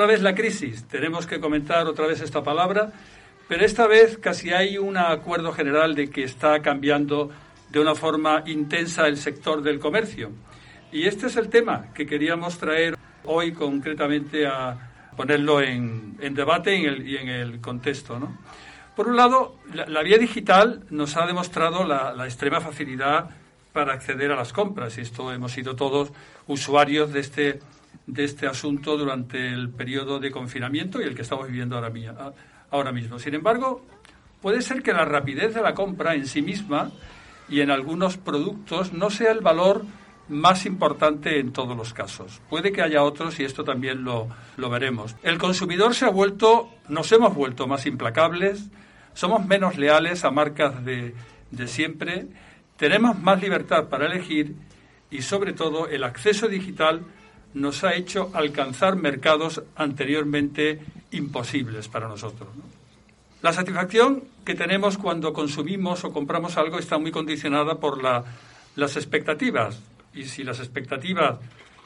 Otra vez la crisis, tenemos que comentar otra vez esta palabra, pero esta vez casi hay un acuerdo general de que está cambiando de una forma intensa el sector del comercio. Y este es el tema que queríamos traer hoy concretamente a ponerlo en, debate y en el contexto. ¿no? Por un lado, la, vía digital nos ha demostrado la, extrema facilidad para acceder a las compras y esto hemos sido todos usuarios de este, de este asunto durante el periodo de confinamiento y el que estamos viviendo ahora, ahora mismo. Sin embargo, puede ser que la rapidez de la compra en sí misma y en algunos productos no sea el valor más importante en todos los casos. Puede que haya otros y esto también lo, lo veremos. El consumidor se ha vuelto, nos hemos vuelto más implacables, somos menos leales a marcas de, de siempre, tenemos más libertad para elegir y sobre todo el acceso digital nos ha hecho alcanzar mercados anteriormente imposibles para nosotros. La satisfacción que tenemos cuando consumimos o compramos algo está muy condicionada por la, las expectativas. Y si las expectativas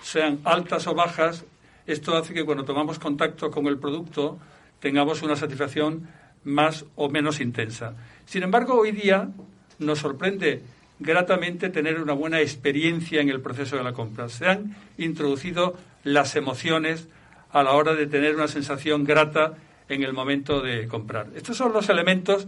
sean altas o bajas, esto hace que cuando tomamos contacto con el producto tengamos una satisfacción más o menos intensa. Sin embargo, hoy día nos sorprende gratamente tener una buena experiencia en el proceso de la compra. Se han introducido las emociones a la hora de tener una sensación grata en el momento de comprar. Estos son los elementos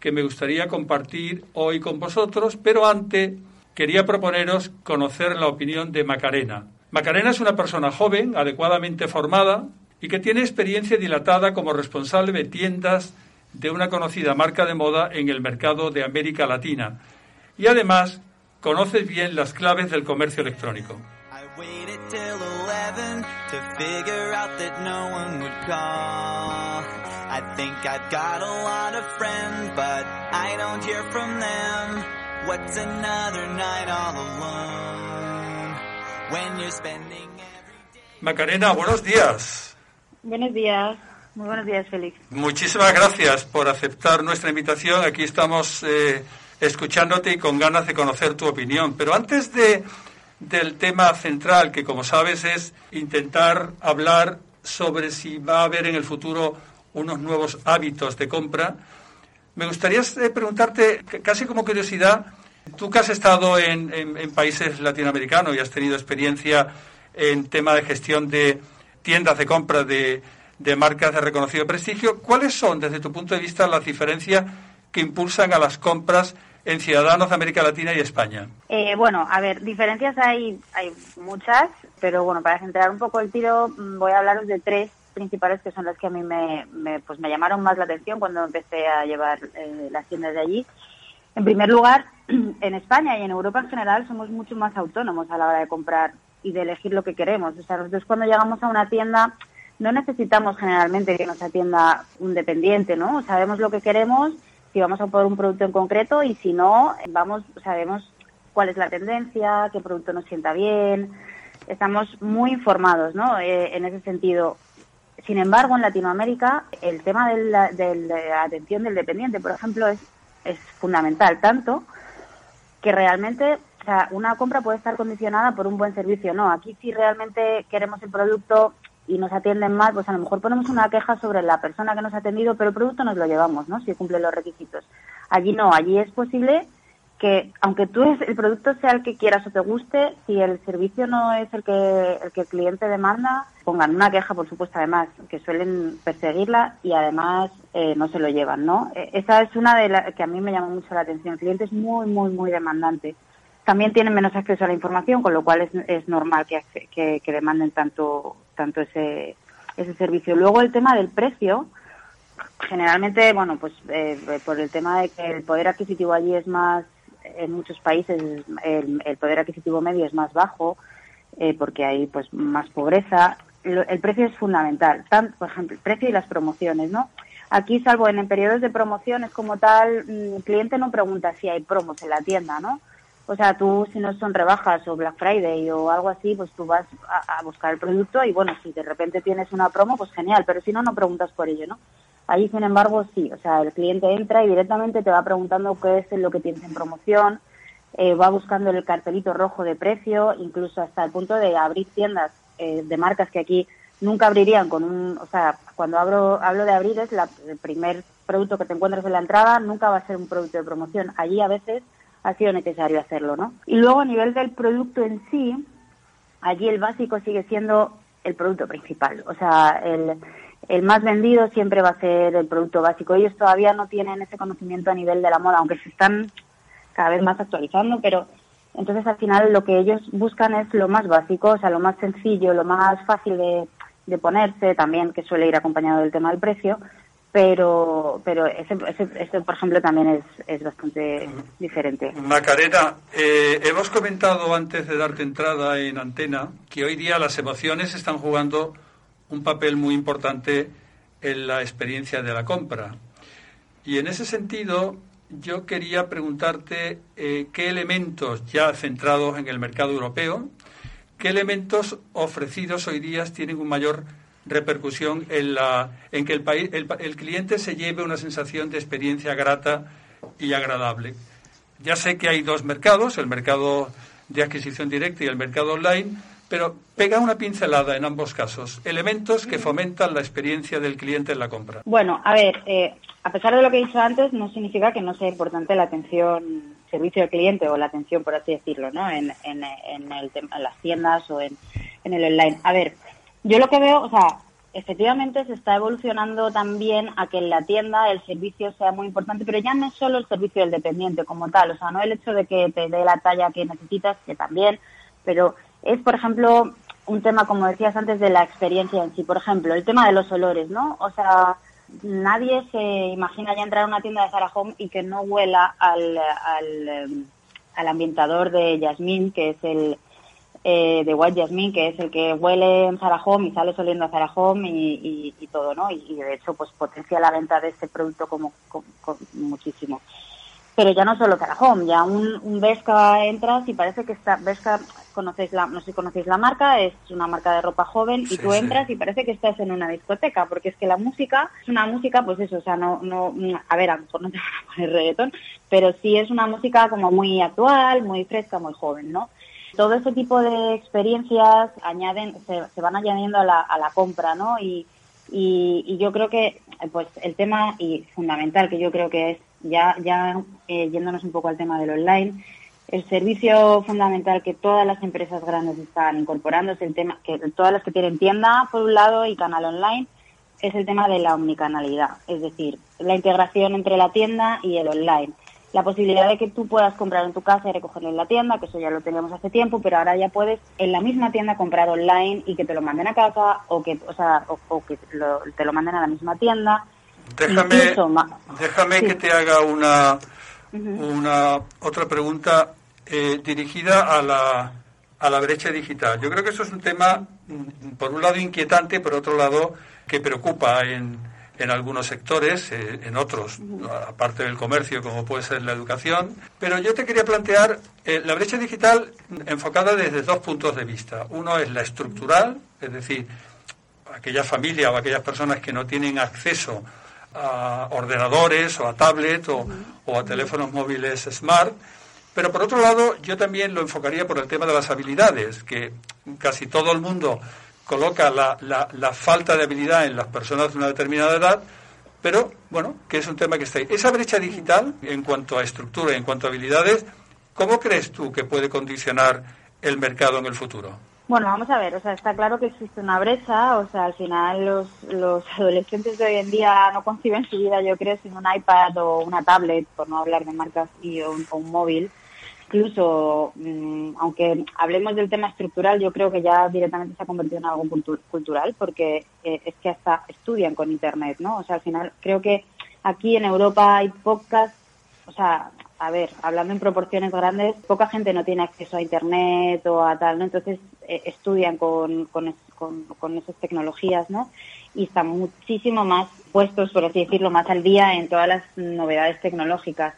que me gustaría compartir hoy con vosotros, pero antes quería proponeros conocer la opinión de Macarena. Macarena es una persona joven, adecuadamente formada y que tiene experiencia dilatada como responsable de tiendas de una conocida marca de moda en el mercado de América Latina y además conoces bien las claves del comercio electrónico. Macarena, buenos días. Buenos días. Muy buenos días, Félix. Muchísimas gracias por aceptar nuestra invitación. Aquí estamos eh, escuchándote y con ganas de conocer tu opinión. Pero antes de, del tema central, que como sabes es intentar hablar sobre si va a haber en el futuro unos nuevos hábitos de compra, me gustaría eh, preguntarte, casi como curiosidad, tú que has estado en, países latinoamericanos y has tenido experiencia en tema de gestión de tiendas de compra de de marcas de reconocido prestigio. ¿Cuáles son, desde tu punto de vista, las diferencias que impulsan a las compras en ciudadanos de América Latina y España? Eh, bueno, a ver, diferencias hay, hay muchas, pero bueno, para centrar un poco el tiro, mm, voy a hablaros de tres principales que son las que a mí me, pues me llamaron más la atención cuando empecé a llevar eh, las tiendas de allí. En primer lugar, en España y en Europa en general somos mucho más autónomos a la hora de comprar y de elegir lo que queremos. O sea, nosotros cuando llegamos a una tienda no necesitamos generalmente que nos atienda un dependiente, ¿no? Sabemos lo que queremos, si vamos a por un producto en concreto y si no, vamos, sabemos cuál es la tendencia, qué producto nos sienta bien. Estamos muy informados, ¿no? Eh, en ese sentido. Sin embargo, en Latinoamérica, el tema de la, de la atención del dependiente, por ejemplo, es, es fundamental, tanto que realmente o sea, una compra puede estar condicionada por un buen servicio. No, aquí si realmente queremos el producto y nos atienden mal, pues a lo mejor ponemos una queja sobre la persona que nos ha atendido, pero el producto nos lo llevamos, ¿no? Si cumple los requisitos. Allí no, allí es posible que, aunque tú el producto sea el que quieras o te guste, si el servicio no es el que el, que el cliente demanda, pongan una queja, por supuesto, además, que suelen perseguirla y además eh, no se lo llevan, ¿no? E, esa es una de las que a mí me llama mucho la atención. El cliente es muy, muy, muy demandante. También tienen menos acceso a la información, con lo cual es, es normal que, que demanden tanto tanto ese, ese servicio. Luego el tema del precio, generalmente, bueno, pues eh, por el tema de que el poder adquisitivo allí es más, en muchos países el, poder adquisitivo medio es más bajo, eh, porque hay pues más pobreza. El precio es fundamental, tanto, por ejemplo, el precio y las promociones, ¿no? Aquí, salvo en, en periodos de promociones como tal, mm, el cliente no pregunta si hay promos en la tienda, ¿no? O sea, tú si no son rebajas o Black Friday o algo así, pues tú vas a, buscar el producto y bueno, si de repente tienes una promo, pues genial, pero si no, no preguntas por ello, ¿no? Ahí, sin embargo, sí, o sea, el cliente entra y directamente te va preguntando qué es lo que tienes en promoción, eh, va buscando el cartelito rojo de precio, incluso hasta el punto de abrir tiendas eh, de marcas que aquí nunca abrirían con un, o sea, cuando abro, hablo de abrir es la, el primer producto que te encuentras en la entrada, nunca va a ser un producto de promoción. Allí a veces ha sido necesario hacerlo, ¿no? Y luego a nivel del producto en sí, allí el básico sigue siendo el producto principal. O sea, el, más vendido siempre va a ser el producto básico. Ellos todavía no tienen ese conocimiento a nivel de la moda, aunque se están cada vez más actualizando, pero entonces al final lo que ellos buscan es lo más básico, o sea, lo más sencillo, lo más fácil de, de ponerse, también que suele ir acompañado del tema del precio, pero pero ese, ese, por ejemplo también es, es bastante diferente. Macarena, eh, hemos comentado antes de darte entrada en antena que hoy día las emociones están jugando un papel muy importante en la experiencia de la compra. Y en ese sentido, yo quería preguntarte eh, qué elementos ya centrados en el mercado europeo, qué elementos ofrecidos hoy día tienen un mayor repercusión en, la, en que el, país, el, cliente se lleve una sensación de experiencia grata y agradable. Ya sé que hay dos mercados, el mercado de adquisición directa y el mercado online, pero pega una pincelada en ambos casos, elementos que fomentan la experiencia del cliente en la compra. Bueno, a ver, eh, a pesar de lo que he dicho antes, no significa que no sea importante la atención, servicio al cliente o la atención, por así decirlo, ¿no? En, en, en, el, en las tiendas o en, en el online. A ver, yo lo que veo, o sea, efectivamente se está evolucionando también a que en la tienda el servicio sea muy importante, pero ya no es solo el servicio del dependiente como tal, o sea, no el hecho de que te dé la talla que necesitas, que también, pero es, por ejemplo, un tema, como decías antes, de la experiencia en sí. Por ejemplo, el tema de los olores, ¿no? O sea, nadie se imagina ya entrar a una tienda de Zara Home y que no huela al, al, em, al ambientador de Yasmín, que es el, eh, de White Jasmine, que es el que huele en Zara Home y sale oliendo a Zara Home y, y, todo, ¿no? Y, de hecho, pues potencia la venta de este producto como, muchísimo. Pero ya no solo Zara Home, ya un, un Vesca entras y parece que está, Vesca, conocéis la, no sé si conocéis la marca, es una marca de ropa joven y tú entras y parece que estás en una discoteca, porque es que la música es una música, pues eso, o sea, no, no, a ver, a lo mejor no te van a poner reggaetón, pero sí es una música como muy actual, muy fresca, muy joven, ¿no? Todo ese tipo de experiencias añaden, se, van añadiendo a la, compra, ¿no? Y, y, yo creo que, pues, el tema y fundamental que yo creo que es, ya, ya eh, yéndonos un poco al tema del online, el servicio fundamental que todas las empresas grandes están incorporando es el tema, que todas las que tienen tienda por un lado y canal online, es el tema de la omnicanalidad, es decir, la integración entre la tienda y el online la posibilidad de que tú puedas comprar en tu casa y recogerlo en la tienda, que eso ya lo teníamos hace tiempo, pero ahora ya puedes en la misma tienda comprar online y que te lo manden a casa o que, o sea, o, que te lo manden a la misma tienda. Déjame, déjame que te haga una, una otra pregunta eh, dirigida a la, a la brecha digital. Yo creo que eso es un tema, mm, por un lado, inquietante, por otro lado, que preocupa en en algunos sectores, eh, en otros, aparte del comercio, como puede ser la educación. Pero yo te quería plantear eh, la brecha digital enfocada desde dos puntos de vista. Uno es la estructural, es decir, aquellas familias o aquellas personas que no tienen acceso a ordenadores o a tablets o, o a teléfonos móviles smart. Pero por otro lado, yo también lo enfocaría por el tema de las habilidades, que casi todo el mundo coloca la, la, falta de habilidad en las personas de una determinada edad, pero bueno, que es un tema que está ahí. Esa brecha digital, en cuanto a estructura y en cuanto a habilidades, ¿cómo crees tú que puede condicionar el mercado en el futuro? Bueno, vamos a ver, o sea, está claro que existe una brecha, o sea, al final los, los adolescentes de hoy en día no conciben su vida, yo creo, sin un iPad o una tablet, por no hablar de marcas, y un, o un móvil incluso, mm, aunque hablemos del tema estructural, yo creo que ya directamente se ha convertido en algo cultural, porque eh, es que hasta estudian con Internet, ¿no? O sea, al final creo que aquí en Europa hay pocas, o sea, a ver, hablando en proporciones grandes, poca gente no tiene acceso a Internet o a tal, ¿no? Entonces eh, estudian con, con, con, con esas tecnologías, ¿no? Y están muchísimo más puestos, por así decirlo, más al día en todas las novedades tecnológicas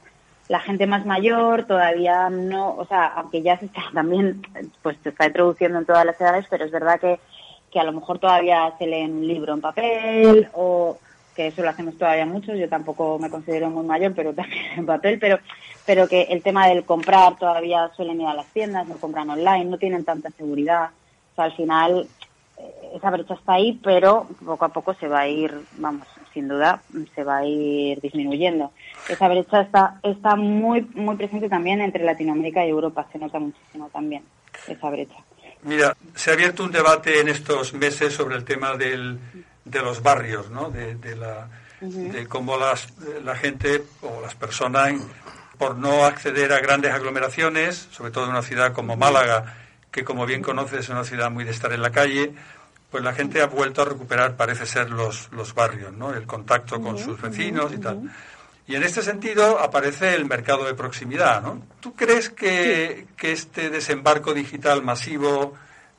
la gente más mayor todavía no, o sea, aunque ya se está también, pues se está introduciendo en todas las edades, pero es verdad que, que a lo mejor todavía se lee un libro en papel o que eso lo hacemos todavía muchos, yo tampoco me considero muy mayor, pero también en papel, pero, pero que el tema del comprar todavía suelen ir a las tiendas, no compran online, no tienen tanta seguridad, o sea, al final esa brecha está ahí, pero poco a poco se va a ir, vamos, sin duda, se va a ir disminuyendo. Esa brecha está, está muy, muy presente también entre Latinoamérica y Europa, se nota muchísimo también esa brecha. Mira, se ha abierto un debate en estos meses sobre el tema del, de los barrios, ¿no? De, la, de cómo las, la gente o las personas, por no acceder a grandes aglomeraciones, sobre todo en una ciudad como Málaga, que como bien conoces es una ciudad muy de estar en la calle, pues la gente ha vuelto a recuperar, parece ser, los, los barrios, ¿no? El contacto con sus vecinos y tal. Y en este sentido aparece el mercado de proximidad, ¿no? ¿Tú crees que, que este desembarco digital masivo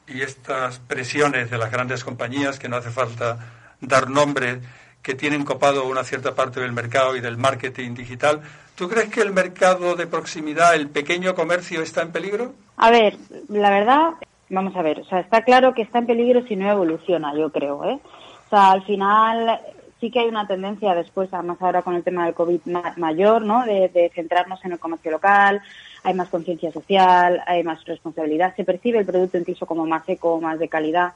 y estas presiones de las grandes compañías, que no hace falta dar nombre, que tienen copado una cierta parte del mercado y del marketing digital, ¿tú crees que el mercado de proximidad, el pequeño comercio, está en peligro? A ver, la verdad, vamos a ver, o sea, está claro que está en peligro si no evoluciona, yo creo, ¿eh? O sea, al final sí que hay una tendencia después, además ahora con el tema del COVID mayor, ¿no? De, centrarnos en el comercio local, hay más conciencia social, hay más responsabilidad, se percibe el producto incluso como más eco, más de calidad,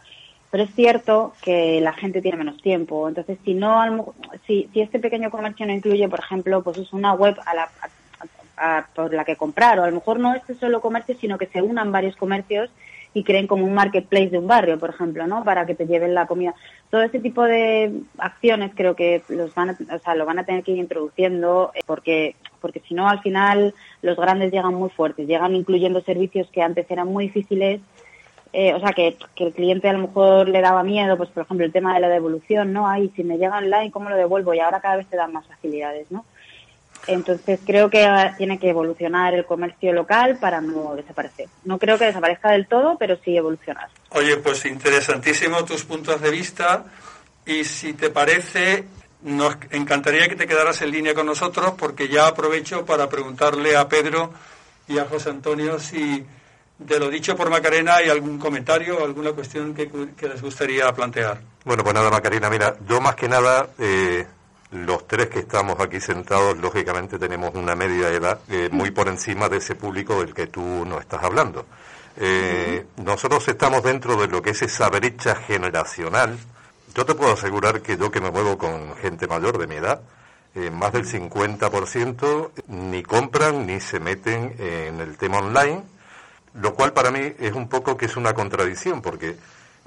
pero es cierto que la gente tiene menos tiempo, entonces si no, si, si este pequeño comercio no incluye, por ejemplo, pues es una web a la, por la que comprar, o a lo mejor no este solo comercio, sino que se unan varios comercios y creen como un marketplace de un barrio, por ejemplo, ¿no? Para que te lleven la comida. Todo ese tipo de acciones creo que los van o sea, lo van a tener que ir introduciendo eh, porque porque si no al final los grandes llegan muy fuertes, llegan incluyendo servicios que antes eran muy difíciles, eh, o sea que, que el cliente a lo mejor le daba miedo, pues por ejemplo el tema de la devolución, ¿no? Ay, si me llega online, ¿cómo lo devuelvo? Y ahora cada vez te dan más facilidades, ¿no? Entonces creo que tiene que evolucionar el comercio local para no desaparecer. No creo que desaparezca del todo, pero sí evolucionar. Oye, pues interesantísimo tus puntos de vista y si te parece, nos encantaría que te quedaras en línea con nosotros porque ya aprovecho para preguntarle a Pedro y a José Antonio si de lo dicho por Macarena hay algún comentario o alguna cuestión que, les gustaría plantear. Bueno, pues nada, Macarena, mira, yo más que nada... Eh los tres que estamos aquí sentados, lógicamente tenemos una media edad eh, muy por encima de ese público del que tú no estás hablando. Eh, nosotros estamos dentro de lo que es esa brecha generacional. Yo te puedo asegurar que yo que me muevo con gente mayor de mi edad, eh, más del 50% ni compran ni se meten en el tema online, lo cual para mí es un poco que es una contradicción, porque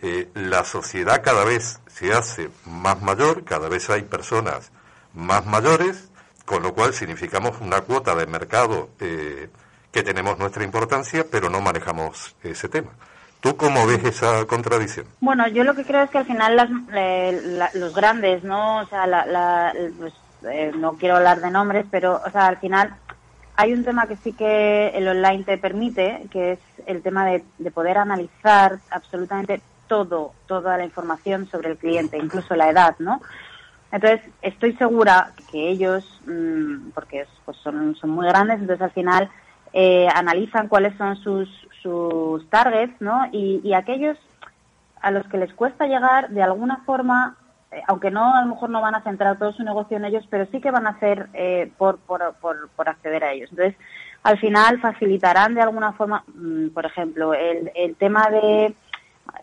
eh, la sociedad cada vez se hace más mayor, cada vez hay personas más mayores, con lo cual significamos una cuota de mercado eh, que tenemos nuestra importancia, pero no manejamos ese tema. ¿Tú cómo ves esa contradicción? Bueno, yo lo que creo es que al final las, los grandes, ¿no? O sea, pues, eh, no quiero hablar de nombres, pero, o sea, al final hay un tema que sí que el online te permite, que es el tema de, de poder analizar absolutamente todo, toda la información sobre el cliente, incluso la edad, ¿no? Entonces, estoy segura que ellos, mm, porque pues son, son muy grandes, entonces al final eh, analizan cuáles son sus, sus targets, ¿no? Y, aquellos a los que les cuesta llegar, de alguna forma, eh, aunque no, a lo mejor no van a centrar todo su negocio en ellos, pero sí que van a hacer eh, por, por, por, por acceder a ellos. Entonces, al final facilitarán de alguna forma, mm, por ejemplo, el, el tema de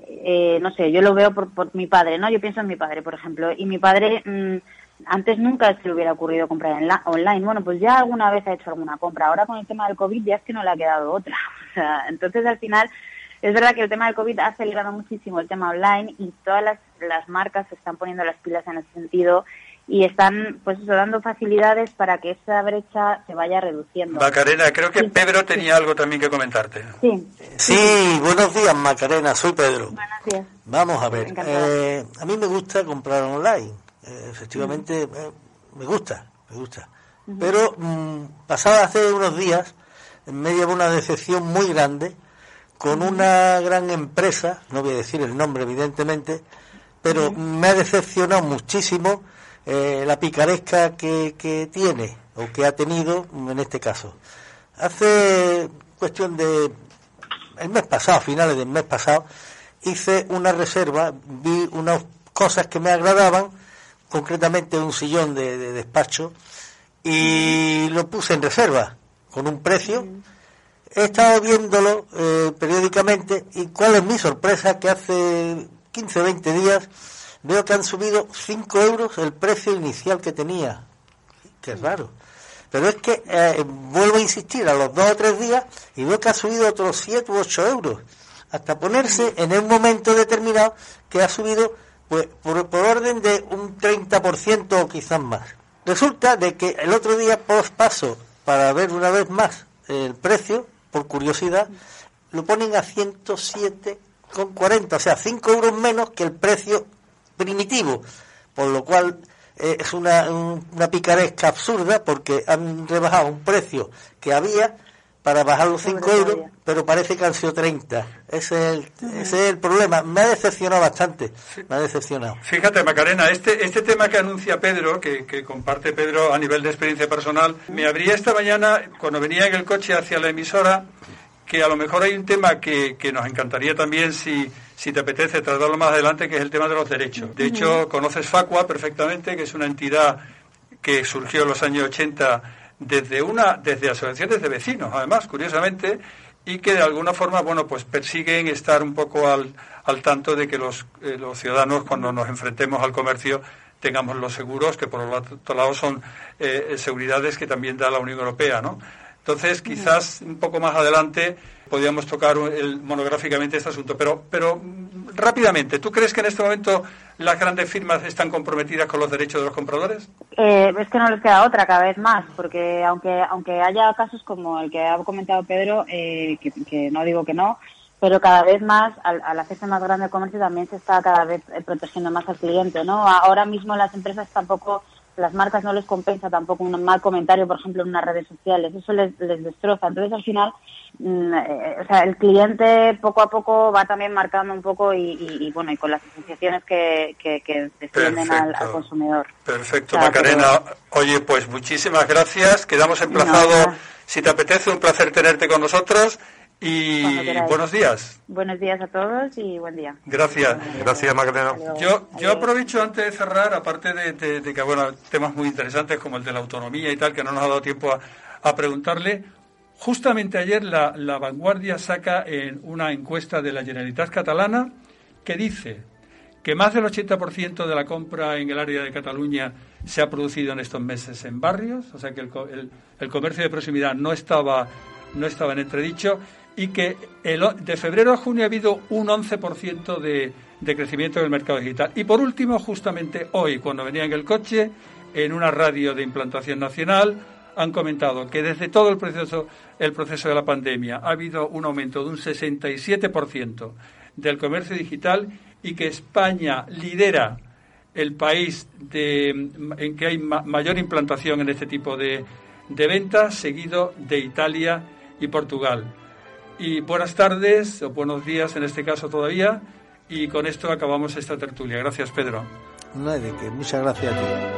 eh, no sé, yo lo veo por, por, mi padre, ¿no? Yo pienso en mi padre, por ejemplo, y mi padre mm, antes nunca se le hubiera ocurrido comprar en la, online. Bueno, pues ya alguna vez ha hecho alguna compra. Ahora con el tema del COVID ya es que no le ha quedado otra. O sea, entonces al final es verdad que el tema del COVID ha acelerado muchísimo el tema online y todas las, las marcas se están poniendo las pilas en ese sentido y están pues eso, dando facilidades para que esa brecha se vaya reduciendo. Macarena, creo que Pedro tenía algo también que comentarte. Sí. Sí, buenos días Macarena, soy Pedro. Buenos días. Vamos a ver, eh, a mí me gusta comprar online, eh, efectivamente eh, me gusta, me gusta. Pero mm, pasaba hace unos días en medio de una decepción muy grande con una gran empresa, no voy a decir el nombre evidentemente, pero me ha decepcionado muchísimo eh, la picaresca que, que tiene o que ha tenido en este caso. Hace cuestión de el mes pasado, finales del mes pasado, hice una reserva, vi unas cosas que me agradaban, concretamente un sillón de, despacho, y lo puse en reserva con un precio. He estado viéndolo eh, periódicamente y cuál es mi sorpresa que hace 15 o 20 días veo que han subido 5 euros el precio inicial que tenía. Qué raro. Pero es que eh, vuelvo a insistir a los dos o tres días y veo que ha subido otros 7 u 8 euros. Hasta ponerse en un momento determinado que ha subido pues por, por orden de un 30% o quizás más. Resulta de que el otro día paso para ver una vez más el precio, por curiosidad, lo ponen a 107,40, o sea, 5 euros menos que el precio primitivo, por lo cual eh, es una, una picaresca absurda porque han rebajado un precio que había para bajar los 5 euros, pero parece que han sido 30. Ese es, el, ese es el problema. Me ha decepcionado bastante. Me ha decepcionado. Fíjate, Macarena, este, este tema que anuncia Pedro, que, que comparte Pedro a nivel de experiencia personal, me abría esta mañana, cuando venía en el coche hacia la emisora, que a lo mejor hay un tema que, que nos encantaría también si, si te apetece tratarlo más adelante, que es el tema de los derechos. De hecho, conoces Facua perfectamente, que es una entidad que surgió en los años 80 desde una desde asociaciones de vecinos, además, curiosamente, y que de alguna forma, bueno, pues persiguen estar un poco al, al tanto de que los, eh, los ciudadanos, cuando nos enfrentemos al comercio, tengamos los seguros, que por otro lado son eh, seguridades que también da la Unión Europea, ¿no? Entonces, quizás un poco más adelante podríamos tocar el, monográficamente este asunto. Pero, pero mm, rápidamente, ¿tú crees que en este momento las grandes firmas están comprometidas con los derechos de los compradores? Eh, es que no les queda otra cada vez más, porque aunque aunque haya casos como el que ha comentado Pedro, eh, que, que, no digo que no, pero cada vez más, al, al hacerse más grande el comercio, también se está cada vez eh, protegiendo más al cliente, ¿no? Ahora mismo las empresas tampoco las marcas no les compensa tampoco un mal comentario, por ejemplo, en unas redes sociales, eso les, les destroza. Entonces, al final, mm, eh, o sea, el cliente poco a poco va también marcando un poco y, y, y bueno, y con las asociaciones que, que, que defienden al, al, consumidor. Perfecto, o sea, Macarena. Oye, pues muchísimas gracias. Quedamos emplazados. No, si te apetece, un placer tenerte con nosotros. Y buenos días. Buenos días a todos y buen día. Gracias. Gracias, Magdalena. Yo, yo aprovecho antes de cerrar, aparte de, de, de, que, bueno, temas muy interesantes como el de la autonomía y tal, que no nos ha dado tiempo a, a preguntarle, justamente ayer la, la, Vanguardia saca en una encuesta de la Generalitat Catalana que dice que más del 80% de la compra en el área de Cataluña se ha producido en estos meses en barrios, o sea que el, el, el comercio de proximidad no estaba, no estaba en entredicho y que de febrero a junio ha habido un 11% de, de crecimiento del mercado digital. Y por último, justamente hoy, cuando venía en el coche, en una radio de implantación nacional, han comentado que desde todo el proceso, el proceso de la pandemia ha habido un aumento de un 67% del comercio digital y que España lidera el país de, en que hay ma mayor implantación en este tipo de, de ventas, seguido de Italia y Portugal. Y buenas tardes, o buenos días en este caso todavía, y con esto acabamos esta tertulia. Gracias, Pedro. No hay de qué, muchas gracias a ti.